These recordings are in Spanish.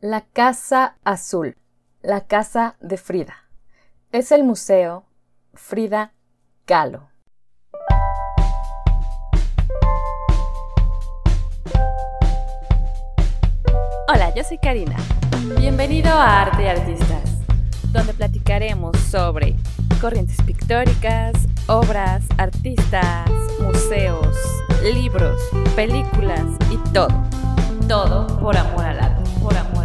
La Casa Azul, la Casa de Frida. Es el Museo Frida Kahlo. Hola, yo soy Karina. Bienvenido a Arte y Artistas, donde platicaremos sobre corrientes pictóricas, obras, artistas, museos, libros, películas y todo. Todo por amor al arte, por amor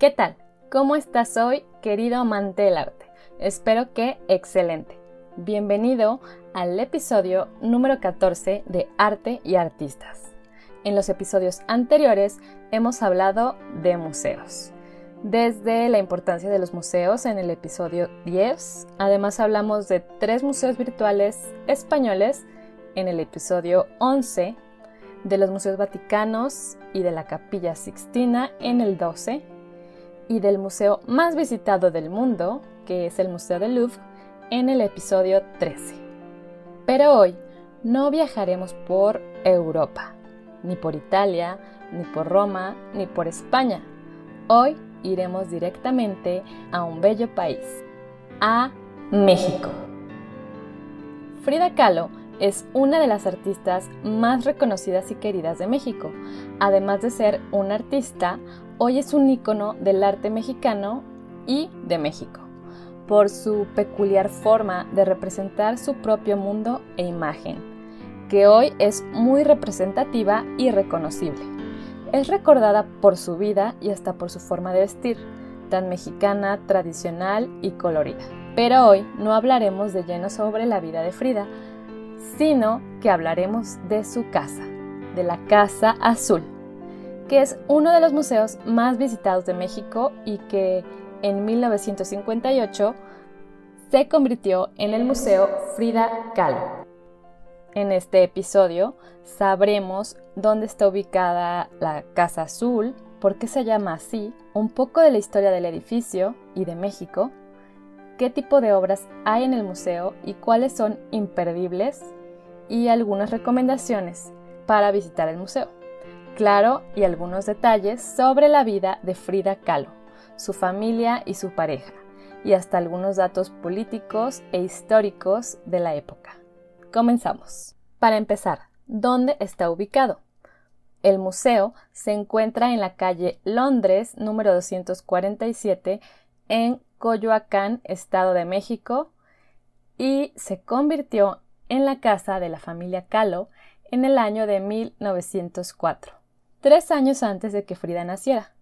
¿Qué tal? ¿Cómo estás hoy, querido amante del arte? Espero que excelente. Bienvenido al episodio número 14 de Arte y Artistas. En los episodios anteriores hemos hablado de museos desde la importancia de los museos en el episodio 10. Además hablamos de tres museos virtuales españoles en el episodio 11, de los museos vaticanos y de la capilla sixtina en el 12, y del museo más visitado del mundo, que es el Museo del Louvre, en el episodio 13. Pero hoy no viajaremos por Europa, ni por Italia, ni por Roma, ni por España. Hoy iremos directamente a un bello país, a México. Frida Kahlo es una de las artistas más reconocidas y queridas de México. Además de ser una artista, hoy es un ícono del arte mexicano y de México, por su peculiar forma de representar su propio mundo e imagen, que hoy es muy representativa y reconocible. Es recordada por su vida y hasta por su forma de vestir, tan mexicana, tradicional y colorida. Pero hoy no hablaremos de lleno sobre la vida de Frida, sino que hablaremos de su casa, de la Casa Azul, que es uno de los museos más visitados de México y que en 1958 se convirtió en el Museo Frida Kahlo. En este episodio sabremos dónde está ubicada la Casa Azul, por qué se llama así, un poco de la historia del edificio y de México, qué tipo de obras hay en el museo y cuáles son imperdibles y algunas recomendaciones para visitar el museo. Claro, y algunos detalles sobre la vida de Frida Kahlo, su familia y su pareja, y hasta algunos datos políticos e históricos de la época. Comenzamos. Para empezar, ¿dónde está ubicado? El museo se encuentra en la calle Londres número 247 en Coyoacán, Estado de México, y se convirtió en la casa de la familia Kahlo en el año de 1904, tres años antes de que Frida naciera,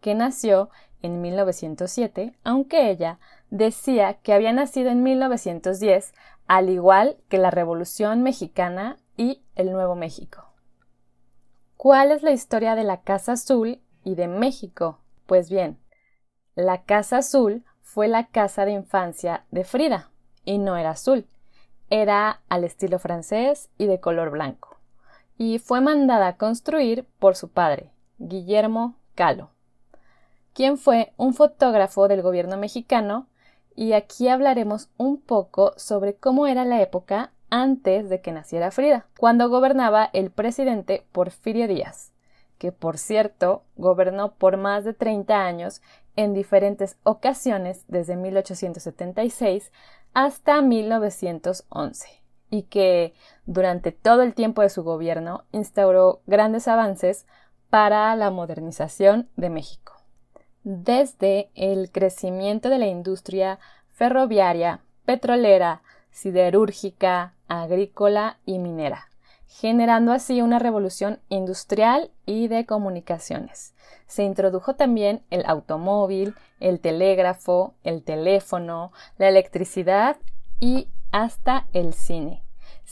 que nació en 1907, aunque ella decía que había nacido en 1910 al igual que la Revolución Mexicana y el Nuevo México. ¿Cuál es la historia de la Casa Azul y de México? Pues bien, la Casa Azul fue la casa de infancia de Frida, y no era azul, era al estilo francés y de color blanco, y fue mandada a construir por su padre, Guillermo Calo, quien fue un fotógrafo del gobierno mexicano y aquí hablaremos un poco sobre cómo era la época antes de que naciera Frida, cuando gobernaba el presidente Porfirio Díaz, que por cierto gobernó por más de 30 años en diferentes ocasiones desde 1876 hasta 1911, y que durante todo el tiempo de su gobierno instauró grandes avances para la modernización de México desde el crecimiento de la industria ferroviaria, petrolera, siderúrgica, agrícola y minera, generando así una revolución industrial y de comunicaciones. Se introdujo también el automóvil, el telégrafo, el teléfono, la electricidad y hasta el cine.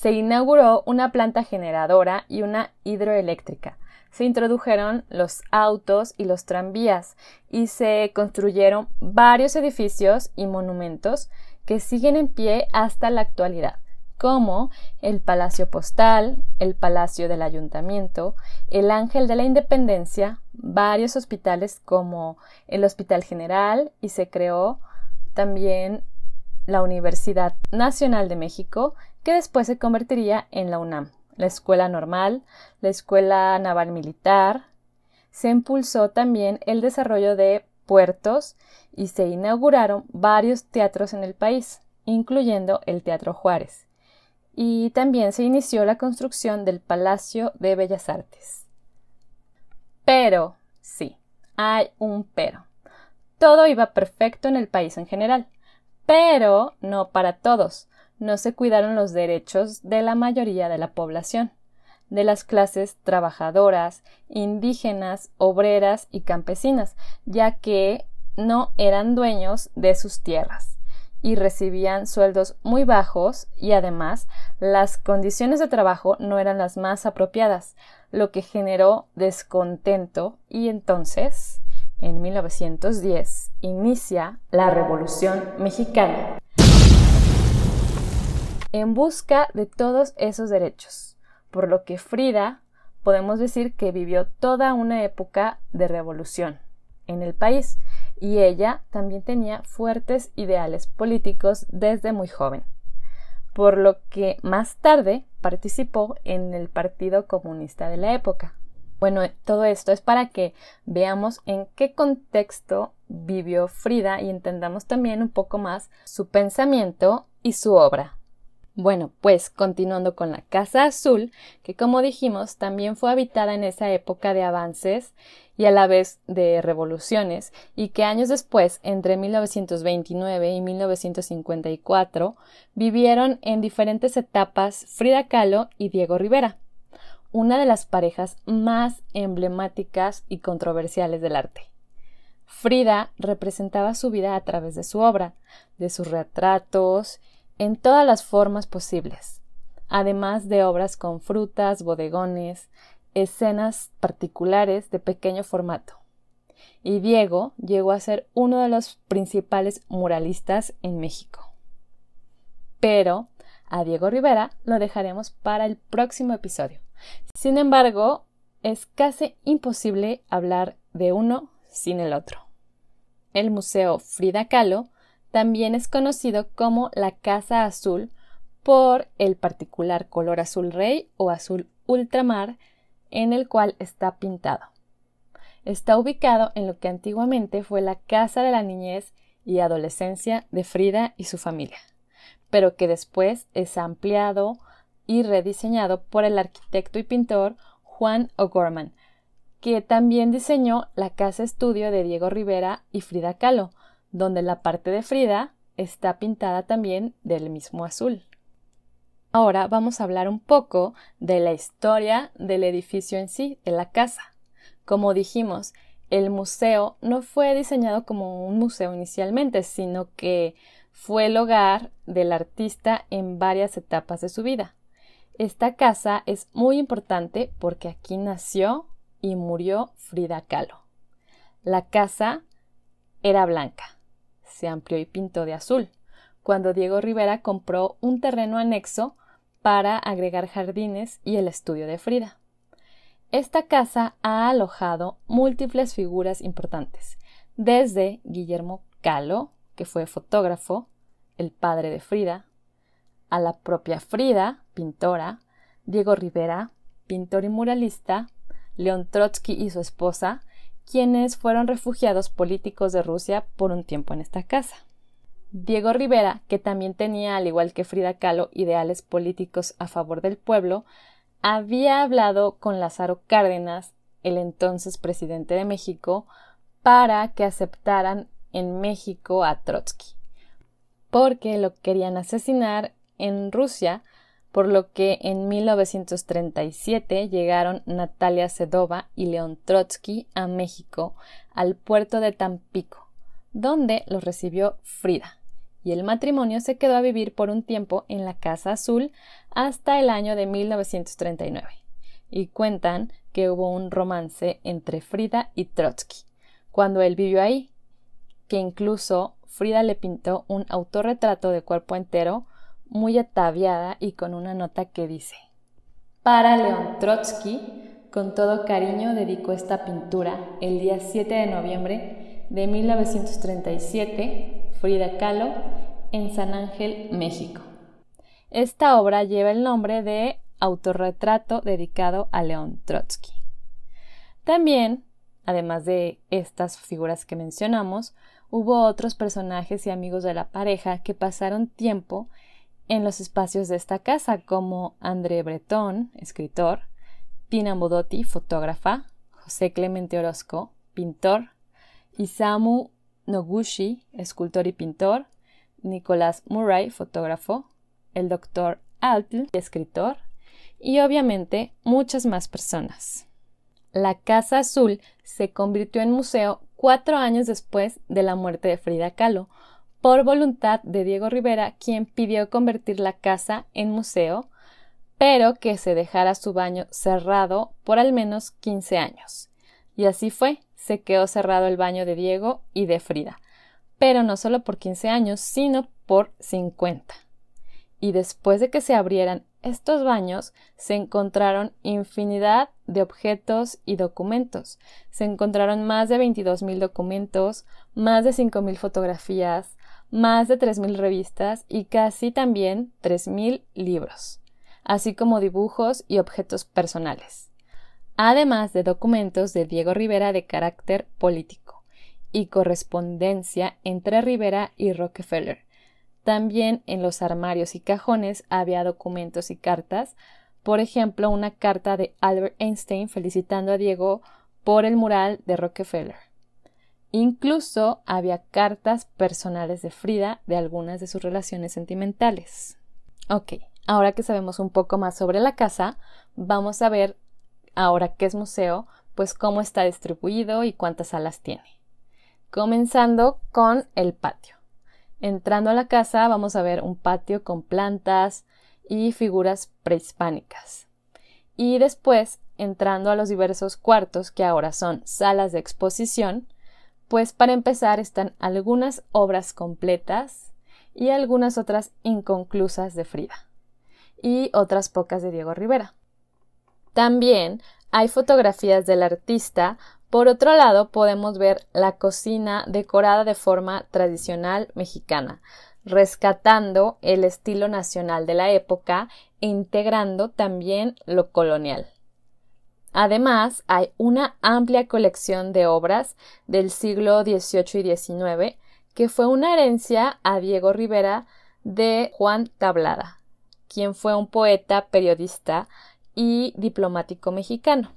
Se inauguró una planta generadora y una hidroeléctrica, se introdujeron los autos y los tranvías y se construyeron varios edificios y monumentos que siguen en pie hasta la actualidad, como el Palacio Postal, el Palacio del Ayuntamiento, el Ángel de la Independencia, varios hospitales como el Hospital General y se creó también la Universidad Nacional de México, que después se convertiría en la UNAM, la Escuela Normal, la Escuela Naval Militar. Se impulsó también el desarrollo de puertos y se inauguraron varios teatros en el país, incluyendo el Teatro Juárez. Y también se inició la construcción del Palacio de Bellas Artes. Pero, sí, hay un pero. Todo iba perfecto en el país en general, pero no para todos. No se cuidaron los derechos de la mayoría de la población, de las clases trabajadoras, indígenas, obreras y campesinas, ya que no eran dueños de sus tierras y recibían sueldos muy bajos y además las condiciones de trabajo no eran las más apropiadas, lo que generó descontento y entonces, en 1910, inicia la Revolución Mexicana en busca de todos esos derechos, por lo que Frida podemos decir que vivió toda una época de revolución en el país y ella también tenía fuertes ideales políticos desde muy joven, por lo que más tarde participó en el Partido Comunista de la época. Bueno, todo esto es para que veamos en qué contexto vivió Frida y entendamos también un poco más su pensamiento y su obra. Bueno, pues continuando con la Casa Azul, que como dijimos también fue habitada en esa época de avances y a la vez de revoluciones, y que años después, entre 1929 y 1954, vivieron en diferentes etapas Frida Kahlo y Diego Rivera, una de las parejas más emblemáticas y controversiales del arte. Frida representaba su vida a través de su obra, de sus retratos en todas las formas posibles, además de obras con frutas, bodegones, escenas particulares de pequeño formato. Y Diego llegó a ser uno de los principales muralistas en México. Pero a Diego Rivera lo dejaremos para el próximo episodio. Sin embargo, es casi imposible hablar de uno sin el otro. El Museo Frida Kahlo también es conocido como la Casa Azul por el particular color azul rey o azul ultramar en el cual está pintado. Está ubicado en lo que antiguamente fue la casa de la niñez y adolescencia de Frida y su familia, pero que después es ampliado y rediseñado por el arquitecto y pintor Juan O'Gorman, que también diseñó la casa estudio de Diego Rivera y Frida Kahlo, donde la parte de Frida está pintada también del mismo azul. Ahora vamos a hablar un poco de la historia del edificio en sí, de la casa. Como dijimos, el museo no fue diseñado como un museo inicialmente, sino que fue el hogar del artista en varias etapas de su vida. Esta casa es muy importante porque aquí nació y murió Frida Kahlo. La casa era blanca, se amplió y pintó de azul, cuando Diego Rivera compró un terreno anexo para agregar jardines y el estudio de Frida. Esta casa ha alojado múltiples figuras importantes, desde Guillermo Calo, que fue fotógrafo, el padre de Frida, a la propia Frida, pintora, Diego Rivera, pintor y muralista, León Trotsky y su esposa, quienes fueron refugiados políticos de Rusia por un tiempo en esta casa. Diego Rivera, que también tenía, al igual que Frida Kahlo, ideales políticos a favor del pueblo, había hablado con Lázaro Cárdenas, el entonces presidente de México, para que aceptaran en México a Trotsky, porque lo querían asesinar en Rusia por lo que en 1937 llegaron Natalia Sedova y León Trotsky a México, al puerto de Tampico, donde los recibió Frida, y el matrimonio se quedó a vivir por un tiempo en la Casa Azul hasta el año de 1939, y cuentan que hubo un romance entre Frida y Trotsky, cuando él vivió ahí, que incluso Frida le pintó un autorretrato de cuerpo entero muy ataviada y con una nota que dice Para León Trotsky, con todo cariño dedico esta pintura el día 7 de noviembre de 1937, Frida Kahlo, en San Ángel, México. esta obra lleva el nombre de Autorretrato dedicado a León Trotsky. También, además de estas figuras que mencionamos, hubo otros personajes y amigos de la pareja que pasaron tiempo en los espacios de esta casa, como André Breton, escritor, Tina Modotti, fotógrafa, José Clemente Orozco, pintor, Isamu Noguchi, escultor y pintor, Nicolás Murray, fotógrafo, el doctor Altl, escritor, y obviamente muchas más personas. La Casa Azul se convirtió en museo cuatro años después de la muerte de Frida Kahlo, por voluntad de Diego Rivera, quien pidió convertir la casa en museo, pero que se dejara su baño cerrado por al menos 15 años. Y así fue, se quedó cerrado el baño de Diego y de Frida, pero no solo por 15 años, sino por 50. Y después de que se abrieran estos baños, se encontraron infinidad de objetos y documentos. Se encontraron más de 22.000 documentos, más de 5.000 fotografías, más de 3.000 revistas y casi también 3.000 libros, así como dibujos y objetos personales, además de documentos de Diego Rivera de carácter político y correspondencia entre Rivera y Rockefeller. También en los armarios y cajones había documentos y cartas, por ejemplo, una carta de Albert Einstein felicitando a Diego por el mural de Rockefeller. Incluso había cartas personales de Frida de algunas de sus relaciones sentimentales. Ok, ahora que sabemos un poco más sobre la casa, vamos a ver, ahora que es museo, pues cómo está distribuido y cuántas salas tiene. Comenzando con el patio. Entrando a la casa vamos a ver un patio con plantas y figuras prehispánicas. Y después, entrando a los diversos cuartos que ahora son salas de exposición, pues para empezar están algunas obras completas y algunas otras inconclusas de Frida y otras pocas de Diego Rivera. También hay fotografías del artista. Por otro lado, podemos ver la cocina decorada de forma tradicional mexicana, rescatando el estilo nacional de la época e integrando también lo colonial. Además, hay una amplia colección de obras del siglo XVIII y XIX que fue una herencia a Diego Rivera de Juan Tablada, quien fue un poeta, periodista y diplomático mexicano.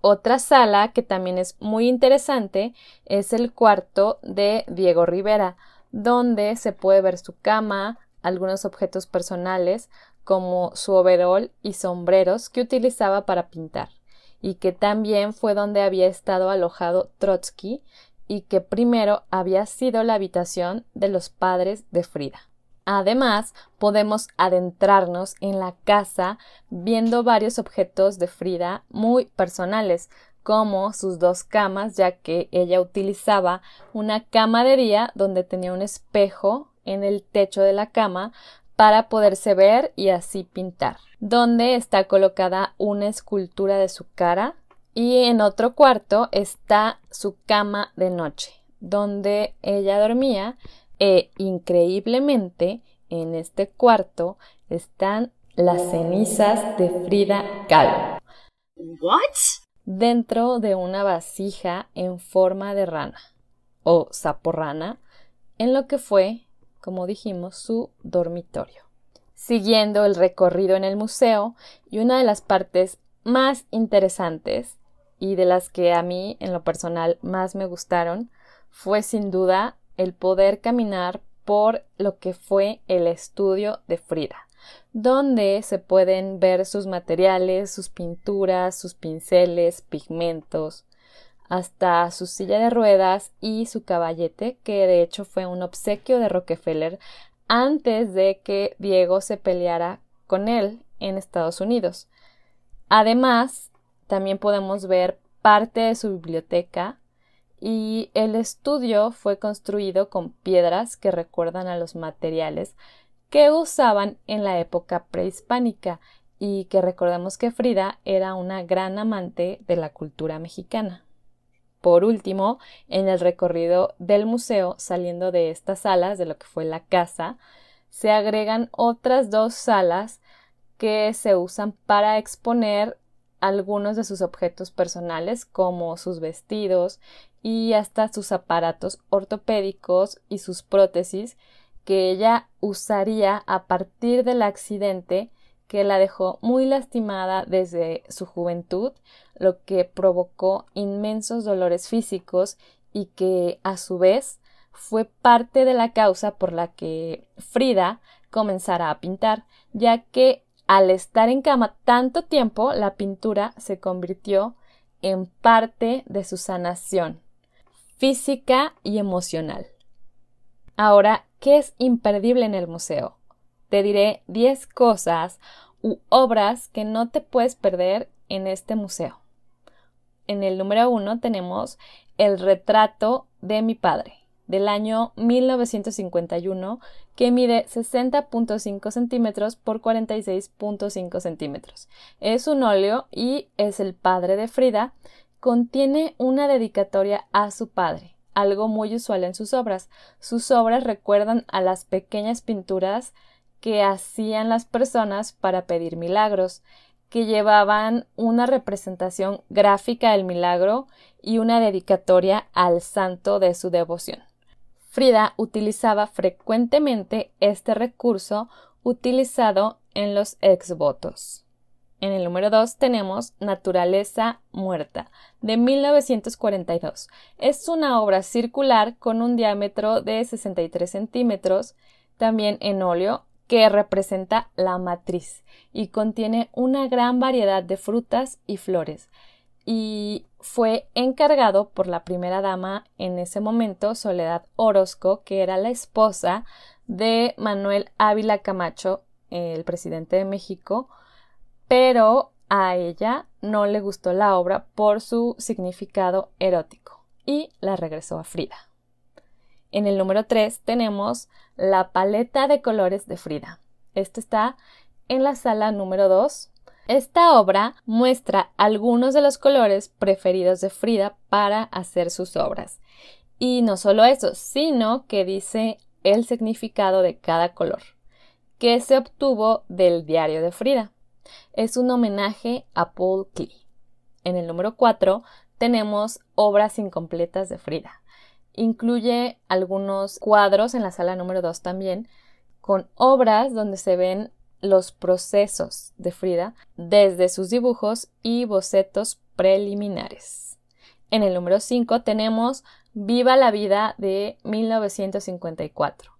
Otra sala que también es muy interesante es el cuarto de Diego Rivera, donde se puede ver su cama, algunos objetos personales, como su overol y sombreros que utilizaba para pintar, y que también fue donde había estado alojado Trotsky y que primero había sido la habitación de los padres de Frida. Además, podemos adentrarnos en la casa viendo varios objetos de Frida muy personales, como sus dos camas, ya que ella utilizaba una cama de día donde tenía un espejo en el techo de la cama para poderse ver y así pintar, donde está colocada una escultura de su cara y en otro cuarto está su cama de noche, donde ella dormía e increíblemente en este cuarto están las cenizas de Frida Kahlo. What? Dentro de una vasija en forma de rana o saporrana, en lo que fue como dijimos, su dormitorio. Siguiendo el recorrido en el museo, y una de las partes más interesantes y de las que a mí en lo personal más me gustaron fue sin duda el poder caminar por lo que fue el estudio de Frida, donde se pueden ver sus materiales, sus pinturas, sus pinceles, pigmentos, hasta su silla de ruedas y su caballete, que de hecho fue un obsequio de Rockefeller antes de que Diego se peleara con él en Estados Unidos. Además, también podemos ver parte de su biblioteca y el estudio fue construido con piedras que recuerdan a los materiales que usaban en la época prehispánica y que recordemos que Frida era una gran amante de la cultura mexicana. Por último, en el recorrido del museo, saliendo de estas salas, de lo que fue la casa, se agregan otras dos salas que se usan para exponer algunos de sus objetos personales como sus vestidos y hasta sus aparatos ortopédicos y sus prótesis que ella usaría a partir del accidente que la dejó muy lastimada desde su juventud, lo que provocó inmensos dolores físicos y que a su vez fue parte de la causa por la que Frida comenzara a pintar, ya que al estar en cama tanto tiempo, la pintura se convirtió en parte de su sanación física y emocional. Ahora, ¿qué es imperdible en el museo? Te diré 10 cosas u obras que no te puedes perder en este museo. En el número 1 tenemos el retrato de mi padre del año 1951 que mide 60.5 centímetros por 46.5 centímetros. Es un óleo y es el padre de Frida. Contiene una dedicatoria a su padre, algo muy usual en sus obras. Sus obras recuerdan a las pequeñas pinturas que hacían las personas para pedir milagros, que llevaban una representación gráfica del milagro y una dedicatoria al santo de su devoción. Frida utilizaba frecuentemente este recurso utilizado en los exvotos. En el número 2 tenemos Naturaleza Muerta, de 1942. Es una obra circular con un diámetro de 63 centímetros, también en óleo, que representa la matriz y contiene una gran variedad de frutas y flores, y fue encargado por la primera dama en ese momento, Soledad Orozco, que era la esposa de Manuel Ávila Camacho, el presidente de México, pero a ella no le gustó la obra por su significado erótico y la regresó a Frida. En el número 3 tenemos la paleta de colores de Frida. Esta está en la sala número 2 esta obra muestra algunos de los colores preferidos de Frida para hacer sus obras. Y no solo eso, sino que dice el significado de cada color, que se obtuvo del diario de Frida. Es un homenaje a Paul Klee. En el número 4 tenemos obras incompletas de Frida. Incluye algunos cuadros en la sala número 2 también, con obras donde se ven los procesos de Frida desde sus dibujos y bocetos preliminares. En el número 5 tenemos Viva la vida de 1954.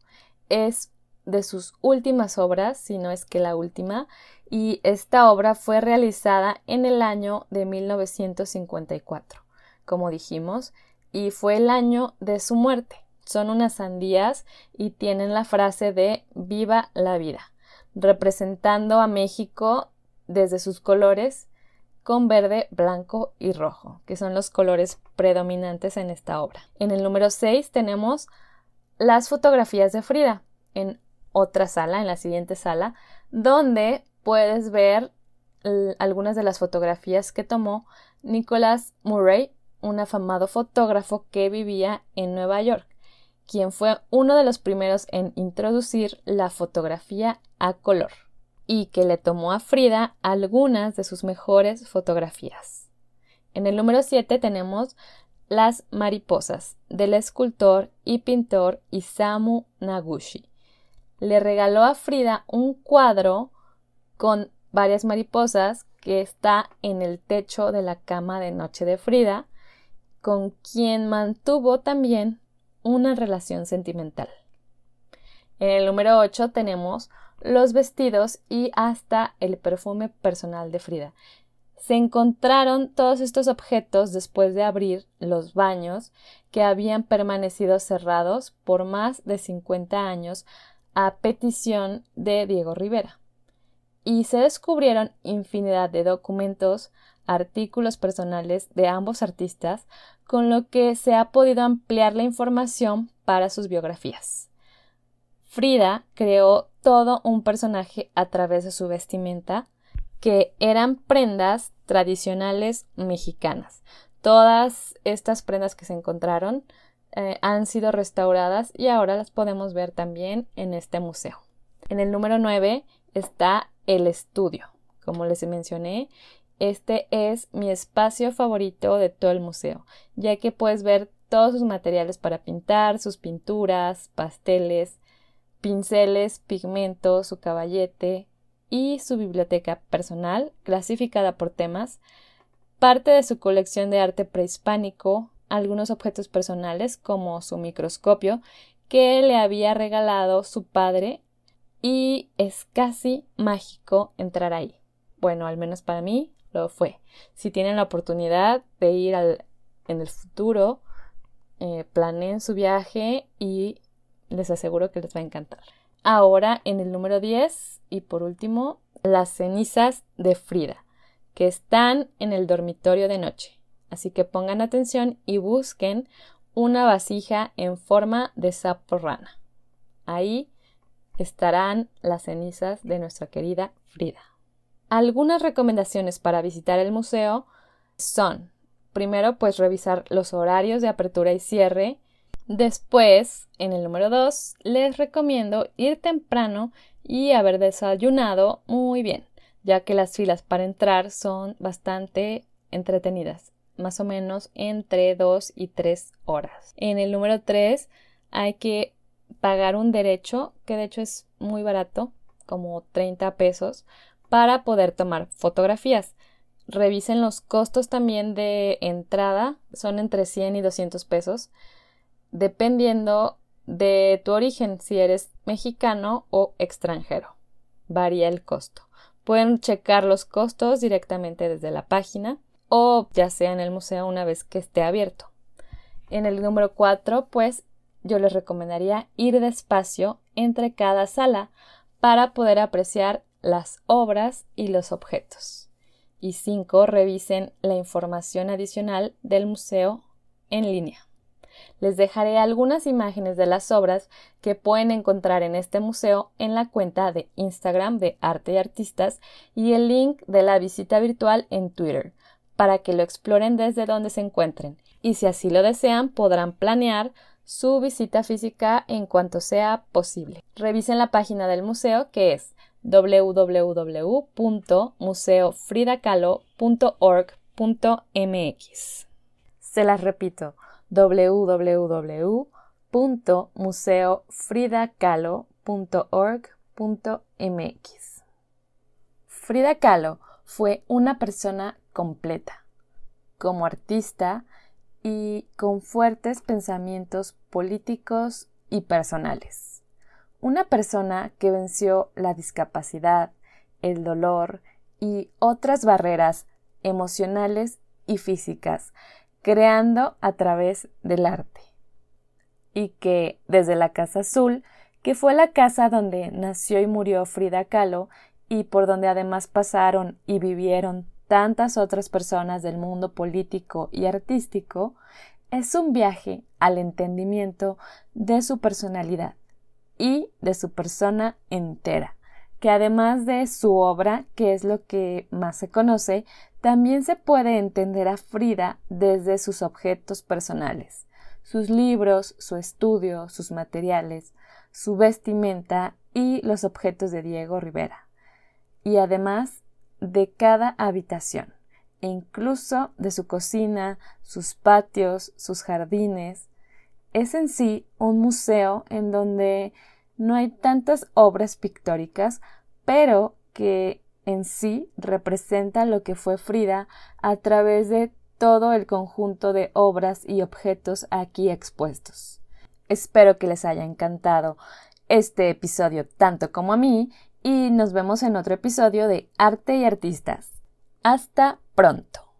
Es de sus últimas obras, si no es que la última, y esta obra fue realizada en el año de 1954, como dijimos, y fue el año de su muerte. Son unas sandías y tienen la frase de Viva la vida representando a México desde sus colores con verde, blanco y rojo, que son los colores predominantes en esta obra. En el número 6 tenemos las fotografías de Frida en otra sala, en la siguiente sala, donde puedes ver algunas de las fotografías que tomó Nicholas Murray, un afamado fotógrafo que vivía en Nueva York quien fue uno de los primeros en introducir la fotografía a color y que le tomó a Frida algunas de sus mejores fotografías. En el número 7 tenemos Las mariposas del escultor y pintor Isamu Nagushi. Le regaló a Frida un cuadro con varias mariposas que está en el techo de la cama de noche de Frida, con quien mantuvo también una relación sentimental. En el número 8 tenemos los vestidos y hasta el perfume personal de Frida. Se encontraron todos estos objetos después de abrir los baños que habían permanecido cerrados por más de 50 años a petición de Diego Rivera. Y se descubrieron infinidad de documentos, artículos personales de ambos artistas, con lo que se ha podido ampliar la información para sus biografías. Frida creó todo un personaje a través de su vestimenta, que eran prendas tradicionales mexicanas. Todas estas prendas que se encontraron eh, han sido restauradas y ahora las podemos ver también en este museo. En el número 9 está el estudio. Como les mencioné, este es mi espacio favorito de todo el museo, ya que puedes ver todos sus materiales para pintar, sus pinturas, pasteles, pinceles, pigmentos, su caballete y su biblioteca personal, clasificada por temas, parte de su colección de arte prehispánico, algunos objetos personales como su microscopio que le había regalado su padre y es casi mágico entrar ahí. Bueno, al menos para mí lo fue. Si tienen la oportunidad de ir en el futuro, eh, planeen su viaje y les aseguro que les va a encantar. Ahora en el número 10 y por último, las cenizas de Frida, que están en el dormitorio de noche. Así que pongan atención y busquen una vasija en forma de sapo rana. Ahí estarán las cenizas de nuestra querida Frida. Algunas recomendaciones para visitar el museo son, primero, pues revisar los horarios de apertura y cierre. Después, en el número 2, les recomiendo ir temprano y haber desayunado muy bien, ya que las filas para entrar son bastante entretenidas, más o menos entre 2 y 3 horas. En el número 3 hay que pagar un derecho, que de hecho es muy barato, como 30 pesos, para poder tomar fotografías. Revisen los costos también de entrada, son entre 100 y 200 pesos, dependiendo de tu origen, si eres mexicano o extranjero. Varía el costo. Pueden checar los costos directamente desde la página o ya sea en el museo una vez que esté abierto. En el número 4, pues yo les recomendaría ir despacio entre cada sala para poder apreciar las obras y los objetos. Y 5. Revisen la información adicional del museo en línea. Les dejaré algunas imágenes de las obras que pueden encontrar en este museo en la cuenta de Instagram de Arte y Artistas y el link de la visita virtual en Twitter para que lo exploren desde donde se encuentren y si así lo desean podrán planear su visita física en cuanto sea posible. Revisen la página del museo que es www.museofridacalo.org.mx. Se las repito, www.museofridacalo.org.mx. Frida Kahlo fue una persona completa. Como artista, y con fuertes pensamientos políticos y personales. Una persona que venció la discapacidad, el dolor y otras barreras emocionales y físicas, creando a través del arte. Y que desde la Casa Azul, que fue la casa donde nació y murió Frida Kahlo y por donde además pasaron y vivieron tantas otras personas del mundo político y artístico, es un viaje al entendimiento de su personalidad y de su persona entera, que además de su obra, que es lo que más se conoce, también se puede entender a Frida desde sus objetos personales, sus libros, su estudio, sus materiales, su vestimenta y los objetos de Diego Rivera. Y además de cada habitación, e incluso de su cocina, sus patios, sus jardines. Es en sí un museo en donde no hay tantas obras pictóricas, pero que en sí representa lo que fue Frida a través de todo el conjunto de obras y objetos aquí expuestos. Espero que les haya encantado este episodio tanto como a mí y nos vemos en otro episodio de Arte y Artistas. Hasta pronto.